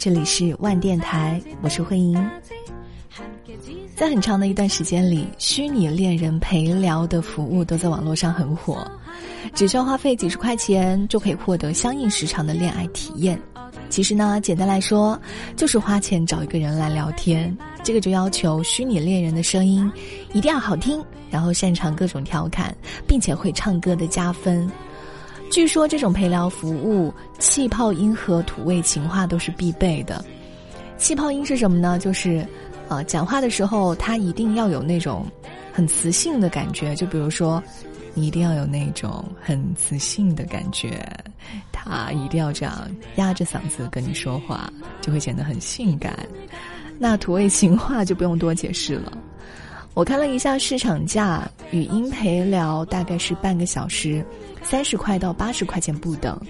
这里是万电台，我是慧莹。在很长的一段时间里，虚拟恋人陪聊的服务都在网络上很火，只需要花费几十块钱就可以获得相应时长的恋爱体验。其实呢，简单来说，就是花钱找一个人来聊天。这个就要求虚拟恋人的声音一定要好听，然后擅长各种调侃，并且会唱歌的加分。据说这种陪聊服务，气泡音和土味情话都是必备的。气泡音是什么呢？就是，呃，讲话的时候他一定要有那种很磁性的感觉，就比如说。你一定要有那种很磁性的感觉，他一定要这样压着嗓子跟你说话，就会显得很性感。那土味情话就不用多解释了。我看了一下市场价，语音陪聊大概是半个小时，三十块到八十块钱不等。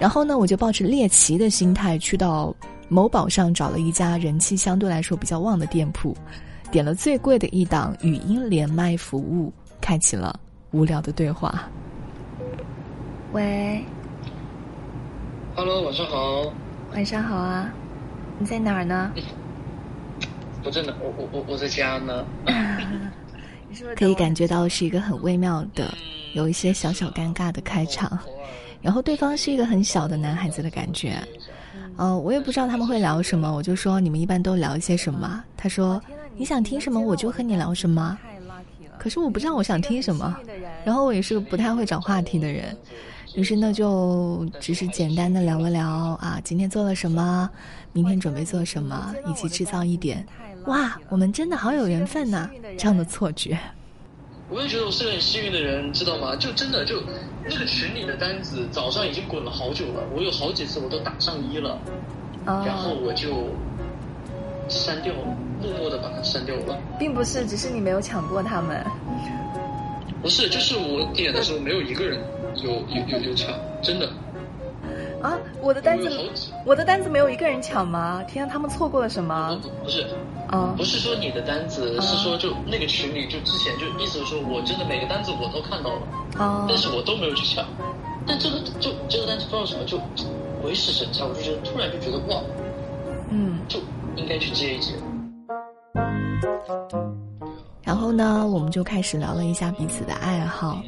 然后呢，我就抱着猎奇的心态去到某宝上找了一家人气相对来说比较旺的店铺，点了最贵的一档语音连麦服务，开启了。无聊的对话。喂，Hello，晚上好。晚上好啊，你在哪儿呢？不在呢，我我我我在家呢。可以感觉到是一个很微妙的，有一些小小尴尬的开场。然后对方是一个很小的男孩子的感觉。哦，我也不知道他们会聊什么，我就说你们一般都聊一些什么？他说你想听什么我就和你聊什么。可是我不知道我想听什么，然后我也是个不太会找话题的人，于是呢就只是简单的聊了聊啊，今天做了什么，明天准备做什么，以及制造一点哇，我们真的好有缘分呐这样的错觉。我也觉得我是个很幸运的人，知道吗？就真的就那个群里的单子早上已经滚了好久了，我有好几次我都打上一了，然后我就删掉了。默默的把它删掉了，并不是，只是你没有抢过他们。不是，就是我点的时候没有一个人有有有有抢，真的。啊，我的单子，我的单子没有一个人抢吗？天啊，他们错过了什么？不是，啊，不是说你的单子，是说就那个群里就之前就意思是说我真的每个单子我都看到了，啊，但是我都没有去抢。但这个就这个单子不知道什么就鬼使神差，我就觉得突然就觉得哇，嗯，就应该去接一接。然后呢，我们就开始聊了一下彼此的爱好。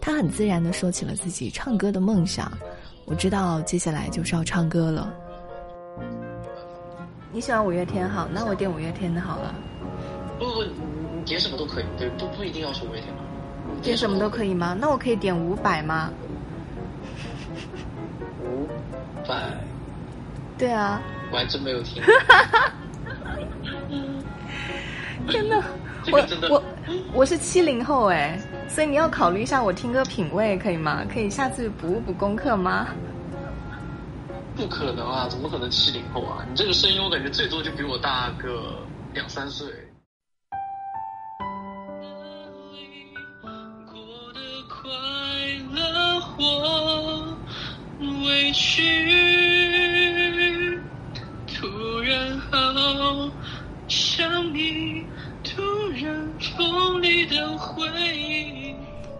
他很自然的说起了自己唱歌的梦想。我知道接下来就是要唱歌了。你喜欢五月天好，那我点五月天的好了。不不，你点什么都可以，对，不不一定要是五月天吗？点什么都可以吗？那我可以点伍佰吗？伍佰。对啊。我还真没有听。真的，我我我是七零后哎，所以你要考虑一下我听歌品味，可以吗？可以下次补补功课吗？不可能啊，怎么可能七零后啊？你这个声音，我感觉最多就比我大个两三岁。委屈，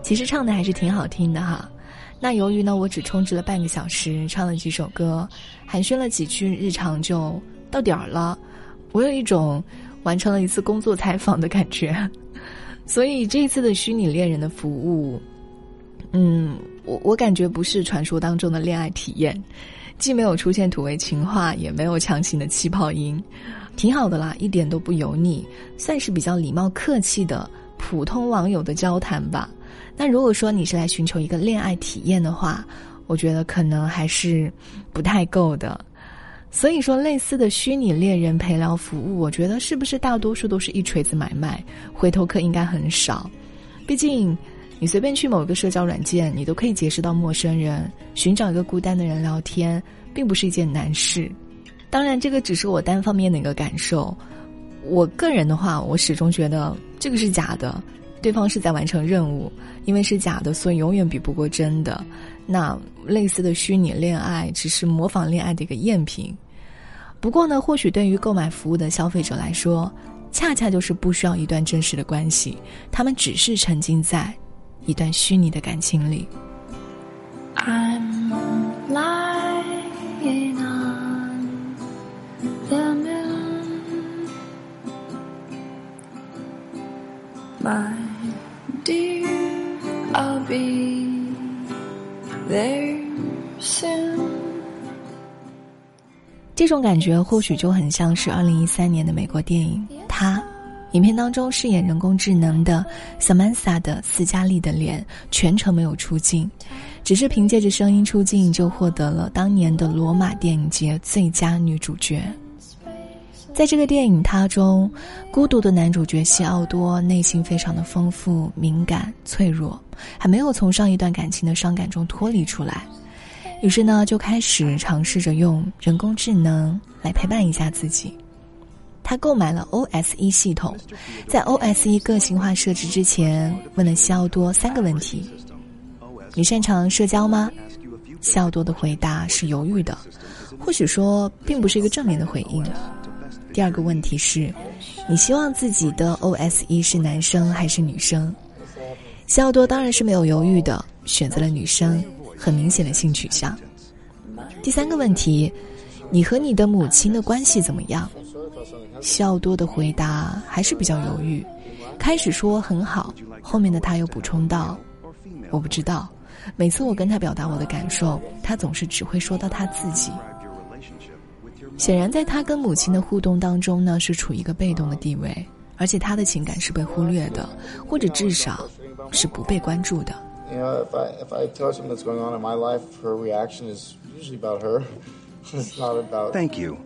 其实唱的还是挺好听的哈。那由于呢，我只充值了半个小时，唱了几首歌，寒暄了几句日常，就到点儿了。我有一种完成了一次工作采访的感觉。所以这一次的虚拟恋人的服务，嗯，我我感觉不是传说当中的恋爱体验，既没有出现土味情话，也没有强行的气泡音。挺好的啦，一点都不油腻，算是比较礼貌客气的普通网友的交谈吧。那如果说你是来寻求一个恋爱体验的话，我觉得可能还是不太够的。所以说，类似的虚拟恋人陪聊服务，我觉得是不是大多数都是一锤子买卖，回头客应该很少。毕竟，你随便去某个社交软件，你都可以结识到陌生人，寻找一个孤单的人聊天，并不是一件难事。当然，这个只是我单方面的一个感受。我个人的话，我始终觉得这个是假的，对方是在完成任务，因为是假的，所以永远比不过真的。那类似的虚拟恋爱，只是模仿恋爱的一个赝品。不过呢，或许对于购买服务的消费者来说，恰恰就是不需要一段真实的关系，他们只是沉浸在一段虚拟的感情里 i'm lying on my。这种感觉或许就很像是二零一三年的美国电影《他》，影片当中饰演人工智能的 Samantha 的斯嘉丽的脸全程没有出镜，只是凭借着声音出镜就获得了当年的罗马电影节最佳女主角。在这个电影《他》中，孤独的男主角西奥多内心非常的丰富、敏感、脆弱，还没有从上一段感情的伤感中脱离出来。于是呢，就开始尝试着用人工智能来陪伴一下自己。他购买了 O S E 系统，在 O S E 个性化设置之前，问了西奥多三个问题：“你擅长社交吗？”西奥多的回答是犹豫的，或许说并不是一个正面的回应。第二个问题是：你希望自己的 OSE 是男生还是女生？西奥多当然是没有犹豫的，选择了女生。很明显的性取向。第三个问题，你和你的母亲的关系怎么样？西奥多的回答还是比较犹豫，开始说很好，后面的他又补充道：“我不知道。”每次我跟他表达我的感受，他总是只会说到他自己。显然，在他跟母亲的互动当中呢，是处于一个被动的地位，而且他的情感是被忽略的，或者至少是不被关注的。You know, if I if I tell something that's going on in my life, her reaction is usually about her. it's not about. Thank you.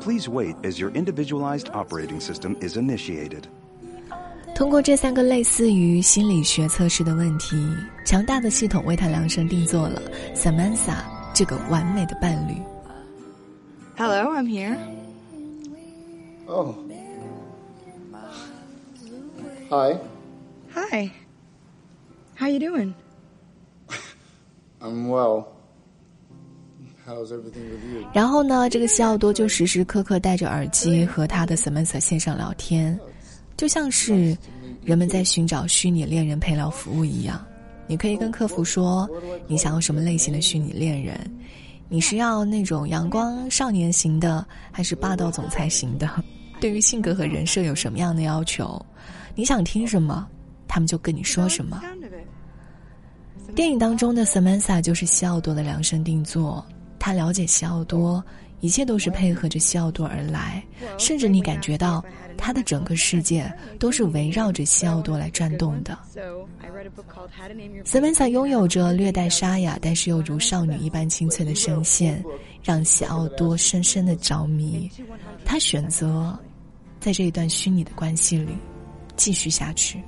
Please wait as your individualized operating system is initiated. 通过这三个类似于心理学测试的问题，强大的系统为他量身定做了 Samantha 这个完美的伴侣。Hello, I'm here. Oh. Hi. Hi. How you doing? I'm well. How's everything with you? 然后呢，这个西奥多就时时刻刻戴着耳机和他的 Samantha 线上聊天，就像是人们在寻找虚拟恋人陪聊服务一样。你可以跟客服说你想要什么类型的虚拟恋人，你是要那种阳光少年型的，还是霸道总裁型的？对于性格和人设有什么样的要求？你想听什么，他们就跟你说什么。电影当中的 Samantha 就是西奥多的量身定做，他了解西奥多，一切都是配合着西奥多而来，甚至你感觉到他的整个世界都是围绕着西奥多来转动的。Samantha 拥有着略带沙哑，但是又如少女一般清脆的声线，让西奥多深深的着迷。他选择在这一段虚拟的关系里继续下去。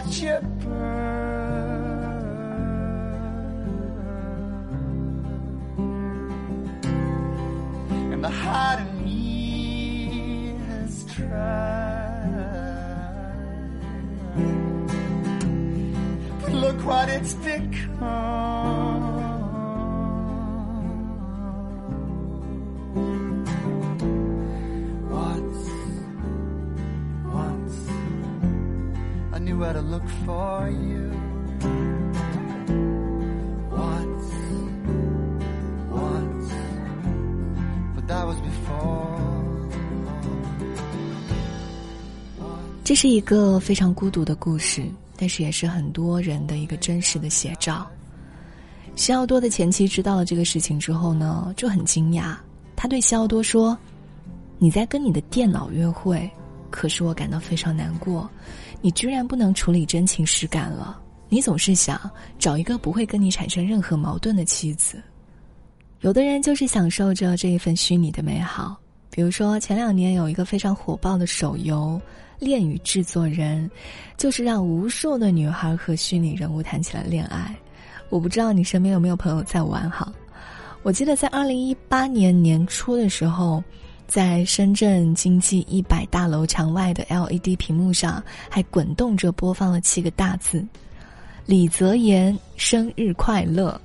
watch you. 这是一个非常孤独的故事，但是也是很多人的一个真实的写照。西奥多的前妻知道了这个事情之后呢，就很惊讶。他对西奥多说：“你在跟你的电脑约会，可是我感到非常难过，你居然不能处理真情实感了。你总是想找一个不会跟你产生任何矛盾的妻子。有的人就是享受着这一份虚拟的美好，比如说前两年有一个非常火爆的手游《恋与制作人》，就是让无数的女孩和虚拟人物谈起了恋爱。我不知道你身边有没有朋友在玩哈？我记得在二零一八年年初的时候，在深圳经济一百大楼墙外的 LED 屏幕上，还滚动着播放了七个大字：“李泽言生日快乐。”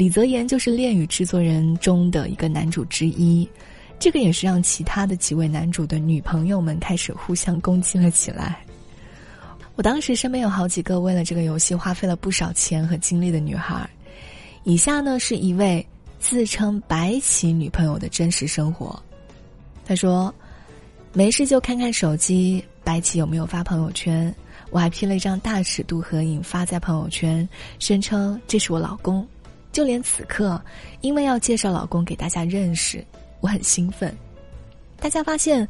李泽言就是《恋与制作人》中的一个男主之一，这个也是让其他的几位男主的女朋友们开始互相攻击了起来。我当时身边有好几个为了这个游戏花费了不少钱和精力的女孩，以下呢是一位自称白起女朋友的真实生活。她说：“没事就看看手机，白起有没有发朋友圈？我还 P 了一张大尺度合影发在朋友圈，声称这是我老公。”就连此刻，因为要介绍老公给大家认识，我很兴奋。大家发现，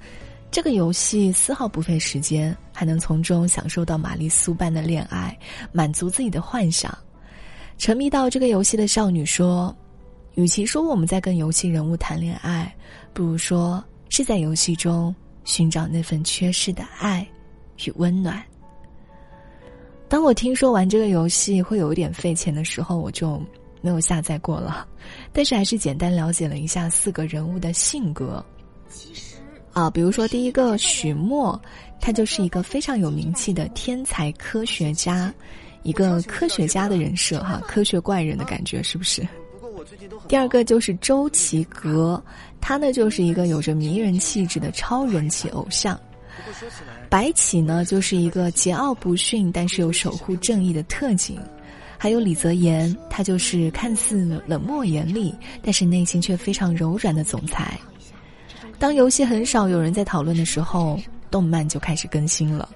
这个游戏丝毫不费时间，还能从中享受到玛丽苏般的恋爱，满足自己的幻想。沉迷到这个游戏的少女说：“与其说我们在跟游戏人物谈恋爱，不如说是在游戏中寻找那份缺失的爱与温暖。”当我听说玩这个游戏会有一点费钱的时候，我就。没有下载过了，但是还是简单了解了一下四个人物的性格。其实啊，比如说第一个许墨，他就是一个非常有名气的天才科学家，一个科学家的人设哈，科学怪人的感觉是不是？第二个就是周奇格，他呢就是一个有着迷人气质的超人气偶像。白起呢就是一个桀骜不驯，但是又守护正义的特警。还有李泽言，他就是看似冷漠严厉，但是内心却非常柔软的总裁。当游戏很少有人在讨论的时候，动漫就开始更新了，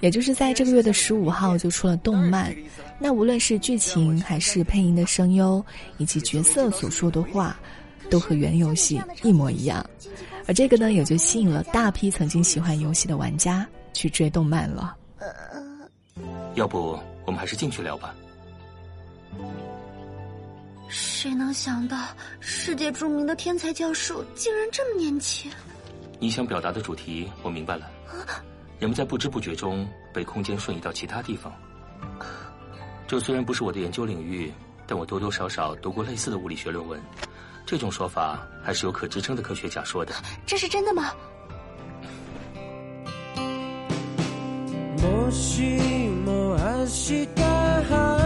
也就是在这个月的十五号就出了动漫。那无论是剧情还是配音的声优，以及角色所说的话，都和原游戏一模一样。而这个呢，也就吸引了大批曾经喜欢游戏的玩家去追动漫了。要不我们还是进去聊吧。谁能想到，世界著名的天才教授竟然这么年轻？你想表达的主题我明白了。人们在不知不觉中被空间瞬移到其他地方。这虽然不是我的研究领域，但我多多少少读过类似的物理学论文。这种说法还是有可支撑的科学假说的。这是真的吗？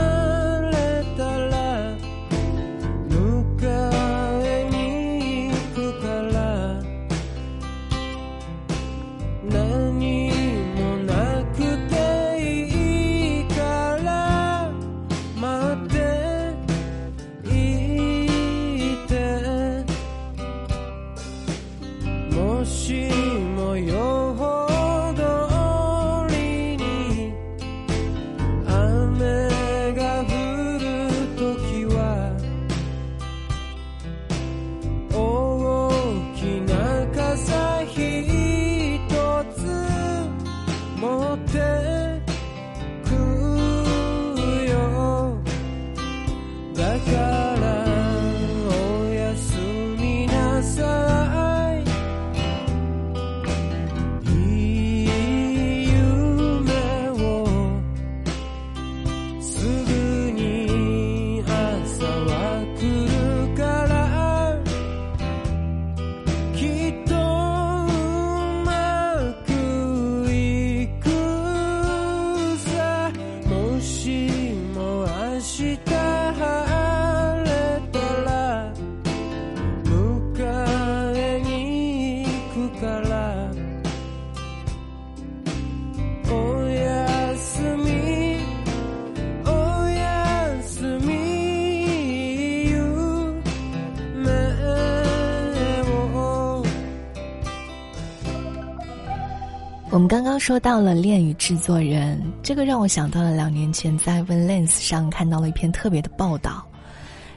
我们刚刚说到了《恋与制作人》，这个让我想到了两年前在《Valence》上看到了一篇特别的报道。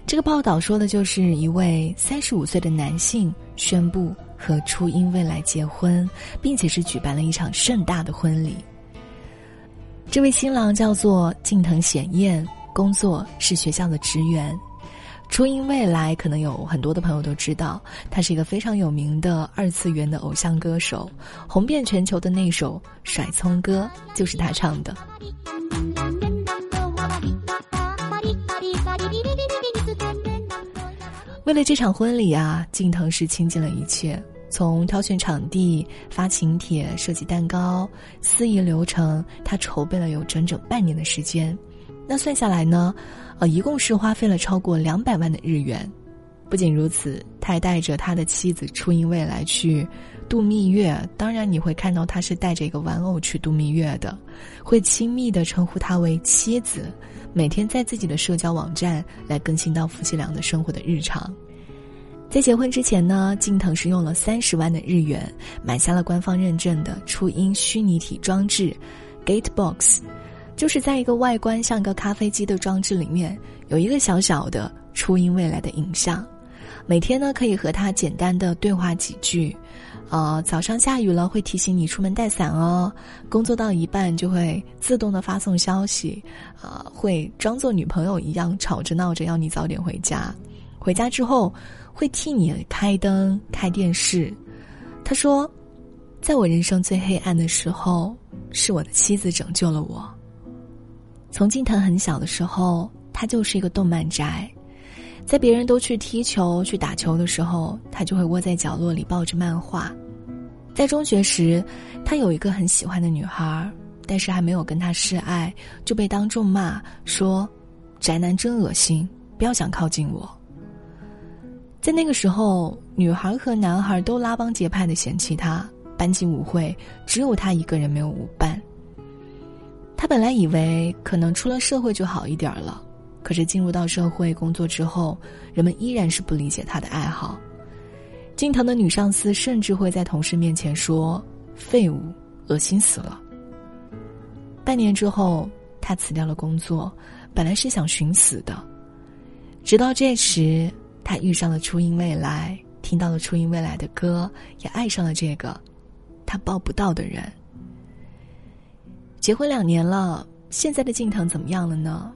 这个报道说的就是一位三十五岁的男性宣布和初音未来结婚，并且是举办了一场盛大的婚礼。这位新郎叫做近藤显彦，工作是学校的职员。初音未来可能有很多的朋友都知道，他是一个非常有名的二次元的偶像歌手，红遍全球的那首《甩葱歌》就是他唱的。为了这场婚礼啊，近藤是倾尽了一切，从挑选场地、发请帖、设计蛋糕、司仪流程，他筹备了有整整半年的时间。那算下来呢，呃，一共是花费了超过两百万的日元。不仅如此，他还带着他的妻子初音未来去度蜜月。当然，你会看到他是带着一个玩偶去度蜜月的，会亲密的称呼他为妻子。每天在自己的社交网站来更新到夫妻俩的生活的日常。在结婚之前呢，近藤是用了三十万的日元买下了官方认证的初音虚拟体装置，Gatebox，就是在一个外观像个咖啡机的装置里面有一个小小的初音未来的影像，每天呢可以和他简单的对话几句。呃，早上下雨了会提醒你出门带伞哦。工作到一半就会自动的发送消息，呃，会装作女朋友一样吵着闹着要你早点回家。回家之后会替你开灯、开电视。他说，在我人生最黑暗的时候，是我的妻子拯救了我。从近藤很小的时候，他就是一个动漫宅。在别人都去踢球、去打球的时候，他就会窝在角落里抱着漫画。在中学时，他有一个很喜欢的女孩，但是还没有跟他示爱，就被当众骂说：“宅男真恶心，不要想靠近我。”在那个时候，女孩和男孩都拉帮结派的嫌弃他，班级舞会只有他一个人没有舞伴。他本来以为可能出了社会就好一点了。可是进入到社会工作之后，人们依然是不理解他的爱好。近藤的女上司甚至会在同事面前说：“废物，恶心死了。”半年之后，他辞掉了工作，本来是想寻死的。直到这时，他遇上了初音未来，听到了初音未来的歌，也爱上了这个他抱不到的人。结婚两年了，现在的近藤怎么样了呢？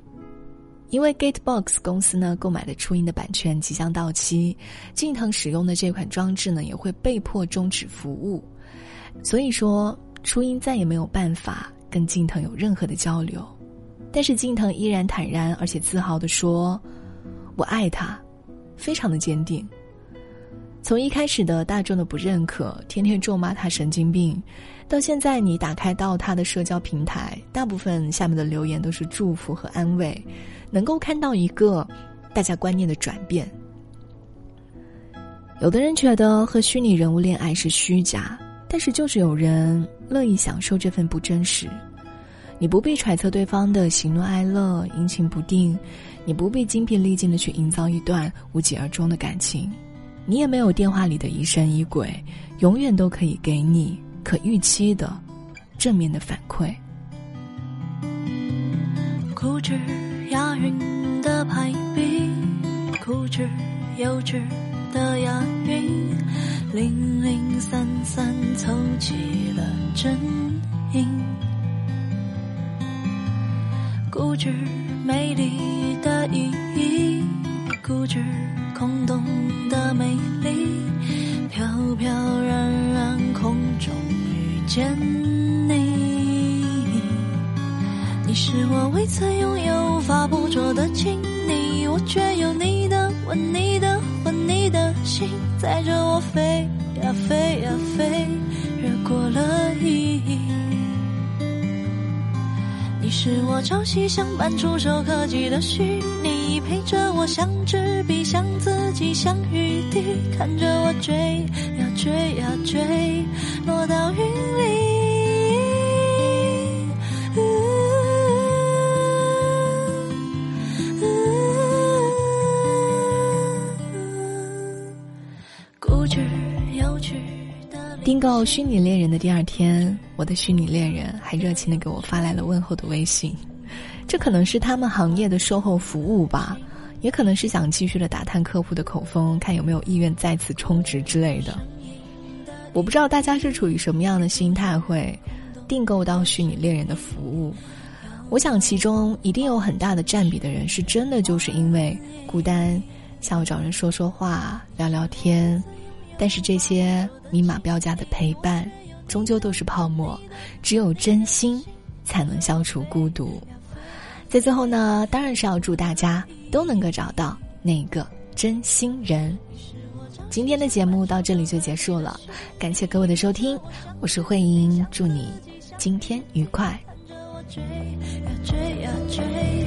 因为 Gatebox 公司呢购买的初音的版权即将到期，近藤使用的这款装置呢也会被迫终止服务，所以说初音再也没有办法跟近藤有任何的交流。但是近藤依然坦然而且自豪的说：“我爱他，非常的坚定。”从一开始的大众的不认可，天天咒骂他神经病，到现在你打开到他的社交平台，大部分下面的留言都是祝福和安慰。能够看到一个大家观念的转变。有的人觉得和虚拟人物恋爱是虚假，但是就是有人乐意享受这份不真实。你不必揣测对方的喜怒哀乐、阴晴不定，你不必精疲力尽的去营造一段无疾而终的感情，你也没有电话里的疑神疑鬼，永远都可以给你可预期的正面的反馈。固执押韵的排比，固执幼稚的押韵，零零散散凑齐了真音。固执美丽的，固执空洞的美丽，飘飘然然空中遇见你，你是我未曾拥有。无法捕捉的亲昵我却有你的吻，你的魂，你的心，载着我飞呀飞呀飞，越过了意义。你是我朝夕相伴、触手可及的虚拟，陪着我像纸笔，像自己，像雨滴，看着我追呀追呀追，落到云里。订购虚拟恋人的第二天，我的虚拟恋人还热情的给我发来了问候的微信。这可能是他们行业的售后服务吧，也可能是想继续的打探客户的口风，看有没有意愿再次充值之类的。我不知道大家是处于什么样的心态会订购到虚拟恋人的服务。我想其中一定有很大的占比的人是真的就是因为孤单，想要找人说说话、聊聊天。但是这些明码标价的陪伴，终究都是泡沫。只有真心，才能消除孤独。在最后呢，当然是要祝大家都能够找到那个真心人。今天的节目到这里就结束了，感谢各位的收听，我是慧英，祝你今天愉快。追呀追呀追。